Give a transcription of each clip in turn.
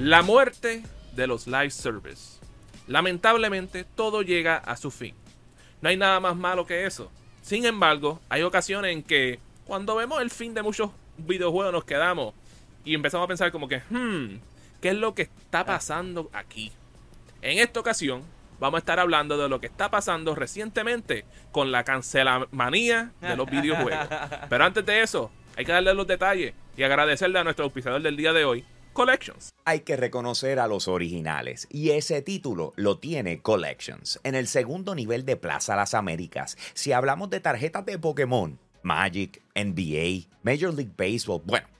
La muerte de los live service. Lamentablemente, todo llega a su fin. No hay nada más malo que eso. Sin embargo, hay ocasiones en que cuando vemos el fin de muchos videojuegos nos quedamos y empezamos a pensar como que, hmm, ¿qué es lo que está pasando aquí? En esta ocasión, vamos a estar hablando de lo que está pasando recientemente con la cancelamanía de los videojuegos. Pero antes de eso, hay que darle los detalles y agradecerle a nuestro auspiciador del día de hoy, Collections. Hay que reconocer a los originales y ese título lo tiene Collections en el segundo nivel de Plaza Las Américas. Si hablamos de tarjetas de Pokémon, Magic, NBA, Major League Baseball, bueno.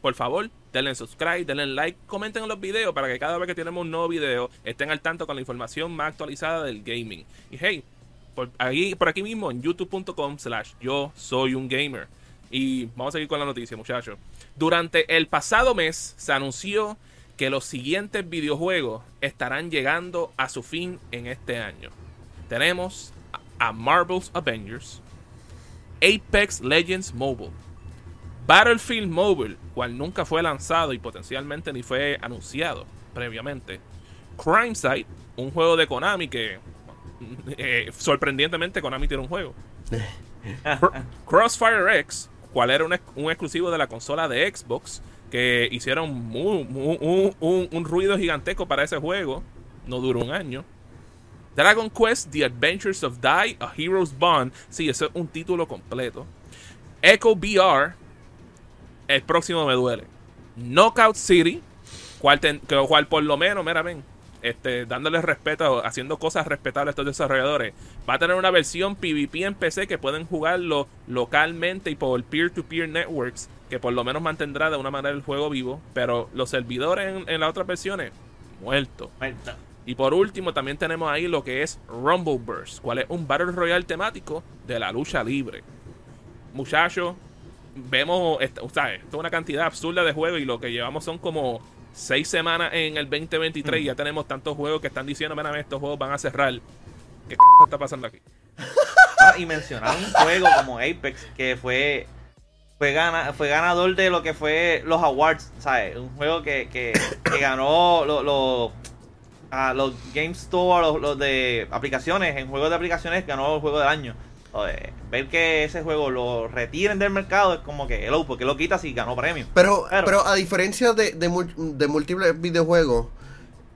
por favor, denle subscribe, denle like, comenten en los videos para que cada vez que tenemos un nuevo video estén al tanto con la información más actualizada del gaming. Y hey, por, ahí, por aquí mismo en youtube.com slash yo soy un gamer. Y vamos a seguir con la noticia, muchachos. Durante el pasado mes se anunció que los siguientes videojuegos estarán llegando a su fin en este año. Tenemos a Marvel's Avengers, Apex Legends Mobile, Battlefield Mobile, cual nunca fue lanzado y potencialmente ni fue anunciado previamente. Crime Site, un juego de Konami que eh, sorprendentemente Konami tiene un juego. Crossfire X, cual era un, exclusivo de la consola de Xbox, que hicieron un, ruido gigantesco para ese juego. No duró un año. Dragon Quest The Adventures of Die, A Hero's Bond. Sí, ese es un título completo. Echo VR, el próximo me duele. Knockout City, cual, cual por lo menos, mira, ven, este, dándole respeto, haciendo cosas respetables a estos desarrolladores. Va a tener una versión PvP en PC que pueden jugarlo localmente y por peer-to-peer networks, que por lo menos mantendrá de una manera el juego vivo. Pero los servidores en, las otras versiones, muertos. Y por último, también tenemos ahí lo que es Rumble Burst, cual es un Battle Royale temático de la lucha libre. Muchachos, vemos, o sea, esto es una cantidad absurda de juegos y lo que llevamos son como seis semanas en el 2023 y ya tenemos tantos juegos que están diciendo, mira, estos juegos van a cerrar. ¿Qué está pasando aquí? Ah, y mencionar un juego como Apex que fue fue, gana, fue ganador de lo que fue los awards, ¿sabes? Un juego que, que, ganó los los Game Store, los, de aplicaciones, en juegos de aplicaciones ganó el juego del año ver que ese juego lo retiren del mercado es como que, hello, porque lo quitas y ganó premio? Pero, pero, a diferencia de, de, múltiples videojuegos,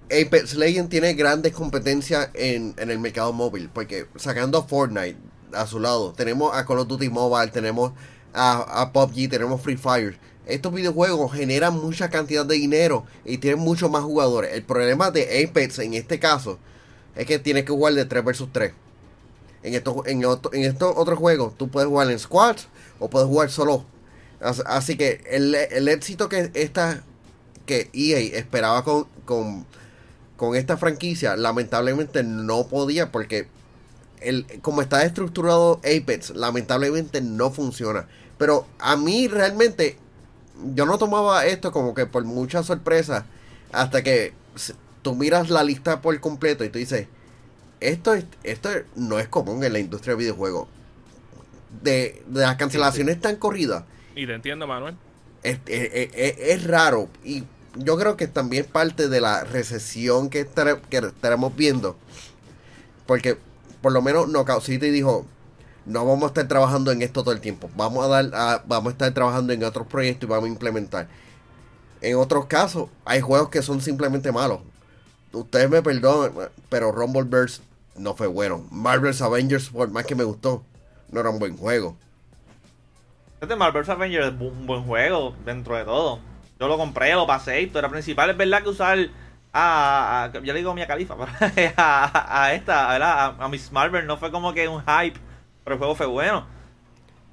Apex Legends tiene grandes competencias en, el mercado móvil. Porque sacando a Fortnite a su lado, tenemos a Call of Duty Mobile, tenemos a, a PUBG, tenemos Free Fire. Estos videojuegos generan mucha cantidad de dinero y tienen muchos más jugadores. El problema de Apex en este caso es que tienes que jugar de 3 versus 3 en estos, en, en estos otros juegos tú puedes jugar en squads o puedes jugar solo. Así que el, éxito que esta que EA esperaba con, con, esta franquicia, lamentablemente no podía porque el, como está estructurado Apex, lamentablemente no funciona. Pero a mí realmente, yo no tomaba esto como que por mucha sorpresa, hasta que tú miras la lista por completo y tú dices, esto, esto no es común en la industria de videojuegos. De, las cancelaciones tan corridas. Y te entiendo, Manuel. Es, raro. Y yo creo que también parte de la recesión que, estaremos viendo. Porque por lo menos Knockout City dijo, no vamos a estar trabajando en esto todo el tiempo. Vamos a dar vamos a estar trabajando en otros proyectos y vamos a implementar. En otros casos, hay juegos que son simplemente malos. Ustedes me perdonan, pero Rumbleverse no fue bueno. Marvel's Avengers, por más que me gustó, no era un buen juego. Este Marvel's Avengers es un buen juego dentro de todo. Yo lo compré, lo pasé, historia principal. Es verdad que usar a, a yo le digo a Mia Califa, a, a, esta, ¿verdad? A, Miss Marvel no fue como que un hype, pero el juego fue bueno.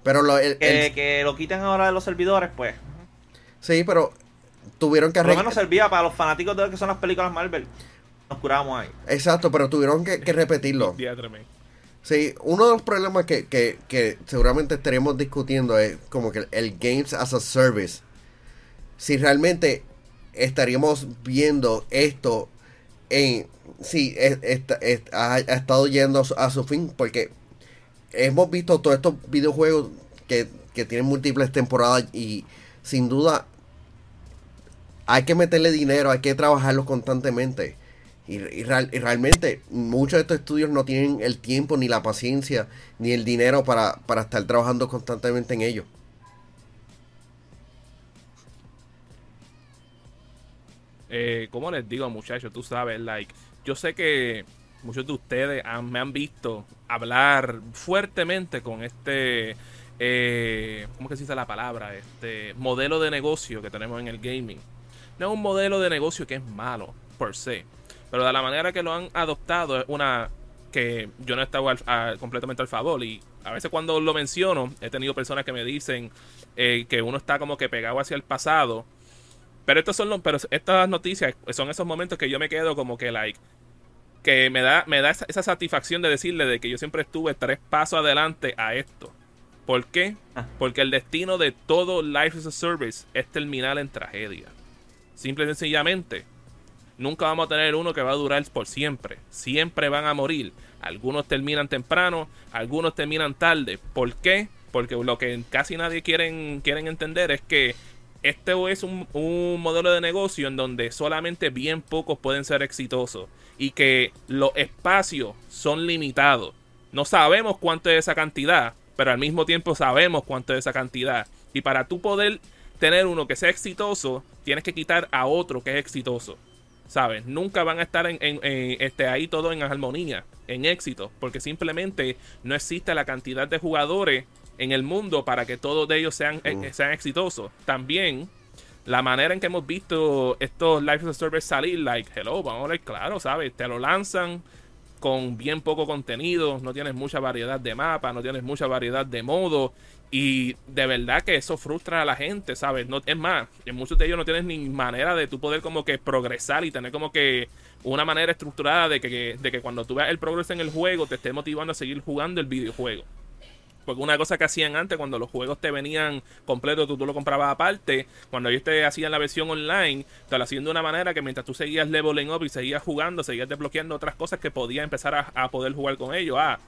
Pero lo, que, lo quiten ahora de los servidores, pues. Sí, pero tuvieron que arreglar. Por lo menos servía para los fanáticos de lo que son las películas Marvel. Nos curamos ahí. Exacto, pero tuvieron que, que repetirlo. Sí, uno de los problemas que, que, que seguramente estaremos discutiendo es como que el Games as a Service. Si realmente estaríamos viendo esto en... Sí, es- ha, ha estado yendo a su, a su fin porque hemos visto todos estos videojuegos que, que tienen múltiples temporadas y sin duda hay que meterle dinero, hay que trabajarlo constantemente. Y, real- y realmente muchos de estos estudios no tienen el tiempo, ni la paciencia, ni el dinero para, para estar trabajando constantemente en ello. Eh, como les digo, muchachos, tú sabes, like, yo sé que muchos de ustedes me han visto hablar fuertemente con este, eh, ¿cómo que se dice la palabra? Este modelo de negocio que tenemos en el gaming. No es un modelo de negocio que es malo, por se, pero de la manera que lo han adoptado es una que yo no he estado al- a- completamente al favor y a veces cuando lo menciono he tenido personas que me dicen eh, que uno está como que pegado hacia el pasado pero estos son los, pero estas noticias son esos momentos que yo me quedo como que like que me da me da esa, esa satisfacción de decirle de que yo siempre estuve tres pasos adelante a esto. ¿Por qué? Ah. Porque el destino de todo Life as a Service es terminar en tragedia. Simple y sencillamente, nunca vamos a tener uno que va a durar por siempre. Siempre van a morir. Algunos terminan temprano, algunos terminan tarde. ¿Por qué? Porque lo que casi nadie quieren, quieren entender es que este es un, un modelo de negocio en donde solamente bien pocos pueden ser exitosos y que los espacios son limitados. No sabemos cuánto es esa cantidad, pero al mismo tiempo sabemos cuánto es esa cantidad. Y para tú poder tener uno que sea exitoso, tienes que quitar a otro que es exitoso. ¿Sabes? Nunca van a estar en, en- en, este, ahí todo en armonía, en éxito, porque simplemente no existe la cantidad de jugadores en el mundo para que todos de ellos sean, eh, sean exitosos. También la manera en que hemos visto estos Life as a Service salir, like, hello, vamos a ver claro, ¿sabes? Te lo lanzan con bien poco contenido, no tienes mucha variedad de mapas, no tienes mucha variedad de modos y de verdad que eso frustra a la gente, ¿sabes? No, es más, en muchos de ellos no tienes ni manera de tú poder como que progresar y tener como que una manera estructurada de que, de que cuando tú veas el progreso en el juego te esté motivando a seguir jugando el videojuego. Porque una cosa que hacían antes, cuando los juegos te venían completos, tú, tú lo comprabas aparte. Cuando ellos te hacían la versión online, te lo hacían de una manera que mientras tú seguías leveling up y seguías jugando, seguías desbloqueando otras cosas que podías empezar a, poder jugar con ellos. Ah,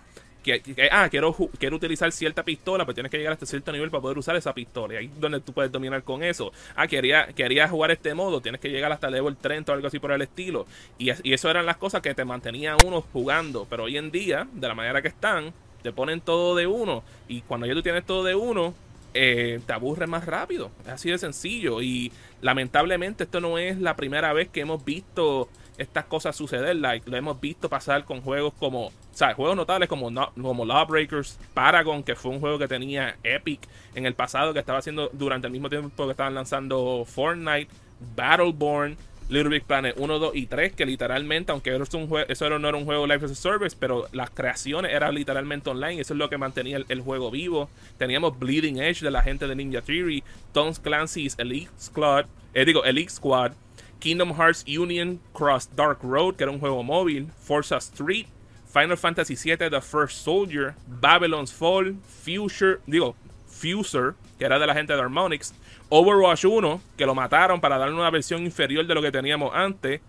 que, ah quiero, quiero utilizar cierta pistola, pero tienes que llegar hasta cierto nivel para poder usar esa pistola. Y ahí es donde tú puedes dominar con eso. Ah, quería, quería jugar este modo, tienes que llegar hasta level 30 o algo así por el estilo. Y, y eso eran las cosas que te mantenían uno jugando. Pero hoy en día, de la manera que están, te ponen todo de uno. Y cuando ya tú tienes todo de uno, eh, te aburre más rápido. Es así de sencillo. Y lamentablemente esto no es la primera vez que hemos visto estas cosas suceder. Like, lo hemos visto pasar con juegos como, o sea, juegos notables como, No- como Lawbreakers, Paragon, que fue un juego que tenía Epic en el pasado, que estaba haciendo durante el mismo tiempo que estaban lanzando Fortnite, Battleborn, Little Big Planet 1, 2 y 3, que literalmente, aunque un eso no era un juego Life as a Service, pero las creaciones eran literalmente online, eso es lo que mantenía el, juego vivo. Teníamos Bleeding Edge de la gente de Ninja Theory, Tom Clancy's Elite Squad, eh, digo, Elite Squad, Kingdom Hearts Union Cross Dark Road, que era un juego móvil, Forza Street, Final Fantasy VII The First Soldier, Babylon's Fall, Future, digo, Fuser, que era de la gente de Harmonix, Overwatch 1, que lo mataron para darle una versión inferior de lo que teníamos antes,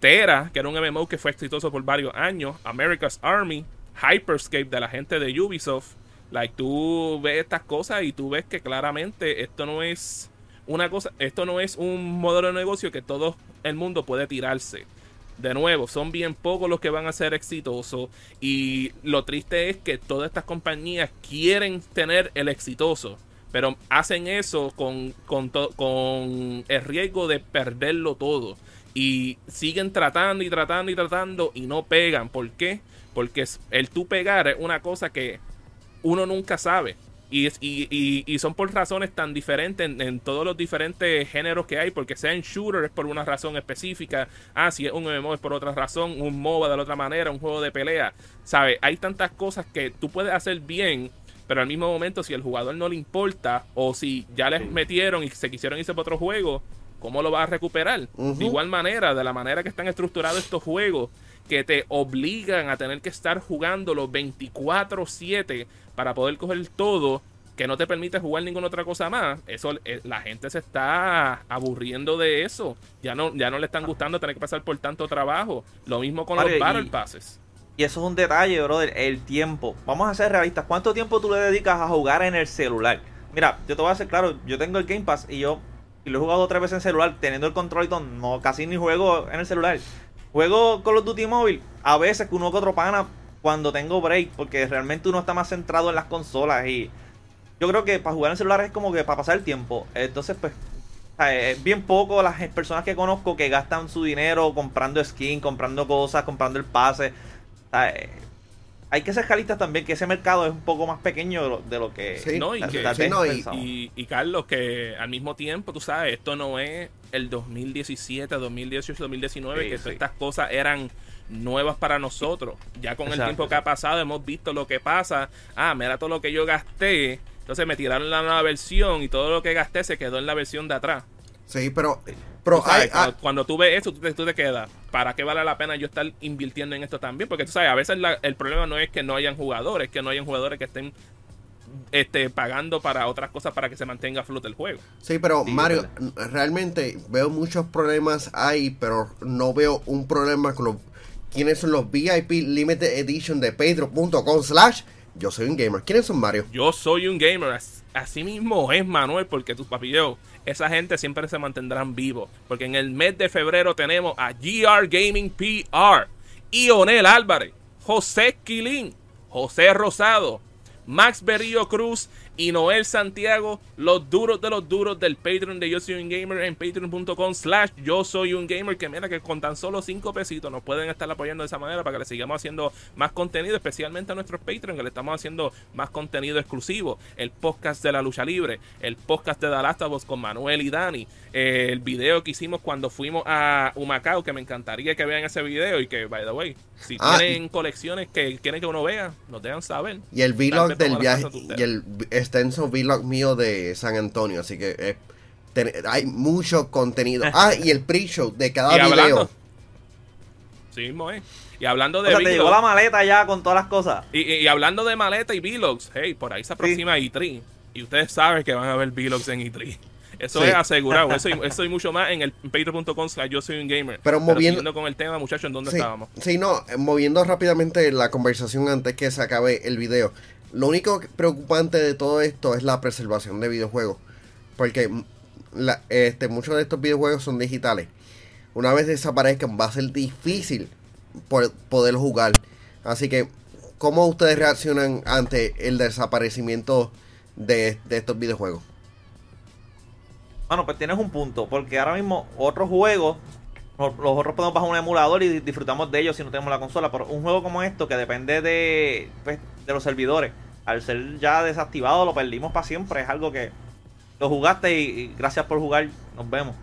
Tera, que era un MMO que fue exitoso por varios años, America's Army, Hyperscape de la gente de Ubisoft. Like tú ves estas cosas y tú ves que claramente esto no es una cosa, esto no es un modelo de negocio que todo el mundo puede tirarse. De nuevo, son bien pocos los que van a ser exitosos y lo triste es que todas estas compañías quieren tener el exitoso, pero hacen eso con, con, el riesgo de perderlo todo y siguen tratando y tratando y tratando y no pegan. ¿Por qué? Porque el tú pegar es una cosa que uno nunca sabe. Y, son por razones tan diferentes en, todos los diferentes géneros que hay, porque sea en shooter es por una razón específica, ah, si es un MMO es por otra razón, un MOBA de la otra manera, un juego de pelea, ¿sabes? Hay tantas cosas que tú puedes hacer bien, pero al mismo momento si el jugador no le importa, o si ya les metieron y se quisieron irse para otro juego, ¿cómo lo vas a recuperar? De igual manera, de la manera que están estructurados estos juegos, que te obligan a tener que estar jugando los 24-7 para poder coger todo, que no te permite jugar ninguna otra cosa más, eso eh, la gente se está aburriendo de eso. Ya no, ya no le están gustando tener que pasar por tanto trabajo. Lo mismo con los y- Battle Passes. Y eso es un detalle, brother, el tiempo. Vamos a ser realistas. ¿Cuánto tiempo tú le dedicas a jugar en el celular? Mira, yo te voy a hacer claro, yo tengo el Game Pass y yo y lo he jugado tres veces en celular, teniendo el control y todo, no, casi ni juego en el celular. Juego Call of Duty móvil, a veces uno que otro pana cuando tengo break, porque realmente uno está más centrado en las consolas y yo creo que para jugar en celular es como que para pasar el tiempo. Entonces, pues, es bien poco las personas que conozco que gastan su dinero comprando skin, comprando cosas, comprando el pase. Sea, eh, hay que ser realistas también que ese mercado es un poco más pequeño de lo, de lo que Sí, No, y tal que- vez sí, no, y- pensamos. Y, y Carlos, que al mismo tiempo, tú sabes, esto no es el 2017, 2018, 2019, Sí, que sí. todas estas cosas eran nuevas para nosotros. Ya con el Exacto, tiempo que ha pasado hemos visto lo que pasa. Ah, mira todo lo que yo gasté. Entonces me tiraron la nueva versión y todo lo que gasté se quedó en la versión de atrás. Sí, pero, pero sabes, hay, cuando, hay- cuando tú ves eso, tú te, tú te quedas. ¿Para qué vale la pena yo estar invirtiendo en esto también? Porque tú sabes, a veces la- el problema no es que no hayan jugadores, es que no hayan jugadores que estén este, pagando para otras cosas para que se mantenga a flote el juego. sí, pero Sí, Mario, realmente veo muchos problemas ahí, pero no veo un problema con los quiénes son los VIP Limited Edition de patreon.com slash yo soy un gamer. ¿Quiénes son Mario? Yo soy un gamer, as- así mismo es Manuel, porque tus papillos, esa gente siempre se mantendrán vivos. Porque en el mes de febrero tenemos a GR Gaming PR, Ionel Álvarez, José Quilín, José Rosado, Max Berrío Cruz y Noel Santiago, los duros de los duros del Patreon de Yo Soy Un Gamer en patreon.com slash Yo Soy Un Gamer, que mira que con tan solo 5 pesitos nos pueden estar apoyando de esa manera para que le sigamos haciendo más contenido, especialmente a nuestros Patreon, que le estamos haciendo más contenido exclusivo, el podcast de la lucha libre, el podcast de The Last of Us con Manuel y Dani, eh, el video que hicimos cuando fuimos a Humacao, que me encantaría que vean ese video y que, by the way, si Ah, tienen colecciones que quieren que uno vea, nos dejan saber. Y el vlog del viaje y el extenso vlog mío de San Antonio, así que eh, ten- hay mucho contenido. Ah, y el pre-show de cada y video. hablando, sí mismo es. Y hablando O de sea, te llegó la maleta ya con todas las cosas. y, y- y hablando de maleta y vlogs, hey, por ahí se aproxima E3 y ustedes saben que van a ver vlogs en E3. Eso Sí. es asegurado, eso y, eso y mucho más en el patreon.com slash yo soy un gamer. Pero moviendo- siguiendo con el tema, muchachos, ¿en dónde Sí, estábamos? sí, no, eh, moviendo rápidamente la conversación antes que se acabe el video. Lo único preocupante de todo esto es la preservación de videojuegos. Porque este, muchos de estos videojuegos son digitales. Una vez desaparezcan va a ser difícil poder jugar. Así que, ¿cómo ustedes reaccionan ante el desaparecimiento de, de estos videojuegos? Bueno, pues tienes un punto, porque ahora mismo otros juegos, los los otros podemos bajar un emulador y disfrutamos de ellos si no tenemos la consola, pero un juego como esto que depende de, pues, de los servidores, al ser ya desactivado lo perdimos para siempre, es algo que lo jugaste y, gracias por jugar, nos vemos.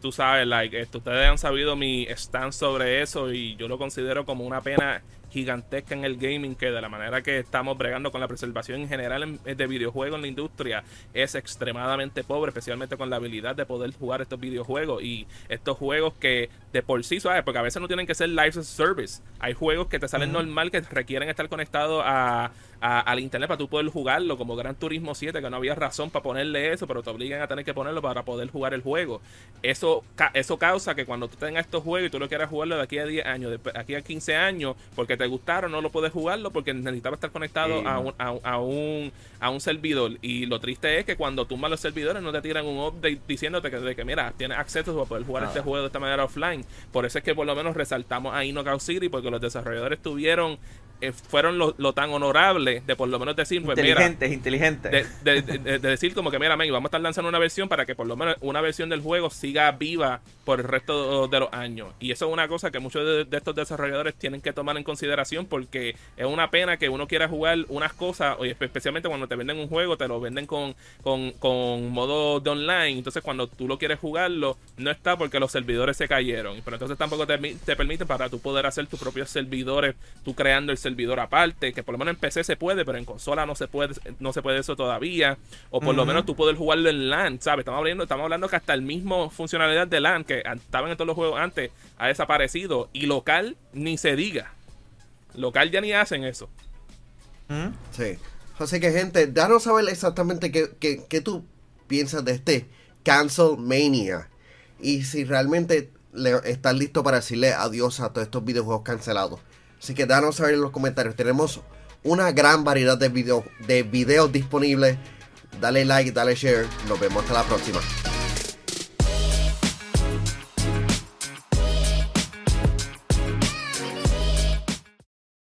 Tú, sabes, like, ustedes han sabido mi stand sobre eso y yo lo considero como una pena gigantesca en el gaming que de la manera que estamos bregando con la preservación en general en- de videojuegos en la industria es extremadamente pobre, especialmente con la habilidad de poder jugar estos videojuegos y estos juegos que de por sí, ¿sabes? Porque a veces no tienen que ser live service. Hay juegos que te salen normal que requieren estar conectados a, a- al internet para tú poder jugarlo, como Gran Turismo 7, que no había razón para ponerle eso, pero te obligan a tener que ponerlo para poder jugar el juego. Eso, ca- eso causa que cuando tú tengas estos juegos y tú lo quieras jugarlo de aquí a 10 años, de aquí a 15 años, porque te gustaron, no lo puedes jugarlo porque necesitaba estar conectado Sí, a, no. un, a, a un, a un servidor. Y lo triste es que cuando tumbas los servidores no te tiran un update diciéndote que, de que mira, tienes acceso para poder jugar Nada. este juego de esta manera offline. Por eso es que por lo menos resaltamos a Knockout City porque los desarrolladores tuvieron, eh, fueron lo, lo tan honorables de por lo menos decir, pues mira, inteligentes, inteligentes. de, de- de- de- de decir como que mira, man, vamos a estar lanzando una versión para que por lo menos una versión del juego siga viva por el resto de los años. Y eso es una cosa que muchos de, estos desarrolladores tienen que tomar en consideración porque es una pena que uno quiera jugar unas cosas, o espe- especialmente cuando te venden un juego, te lo venden con, con, con modo de online. Entonces cuando tú lo quieres jugarlo, no está porque los servidores se cayeron. Pero entonces tampoco te, te permite para tú poder hacer tus propios servidores, tú creando el servidor aparte, que por lo menos en PC se puede, pero en consola no se puede, no se puede eso todavía. O por lo menos tú puedes jugarlo en LAN, ¿sabes? Estamos hablando, estamos hablando que hasta el mismo funcionalidad de LAN, que estaban en todos los juegos antes, ha desaparecido. Y local, ni se diga. Local ya ni hacen eso. ¿Mm? Sí. Así que, gente, danos saber exactamente qué, qué, qué tú piensas de este Cancel Mania. Y si realmente le, estás listo para decirle adiós a todos estos videojuegos cancelados. Así que danos saber en los comentarios. Tenemos una gran variedad de, de videos disponibles. Dale like, dale share. Nos vemos hasta la próxima.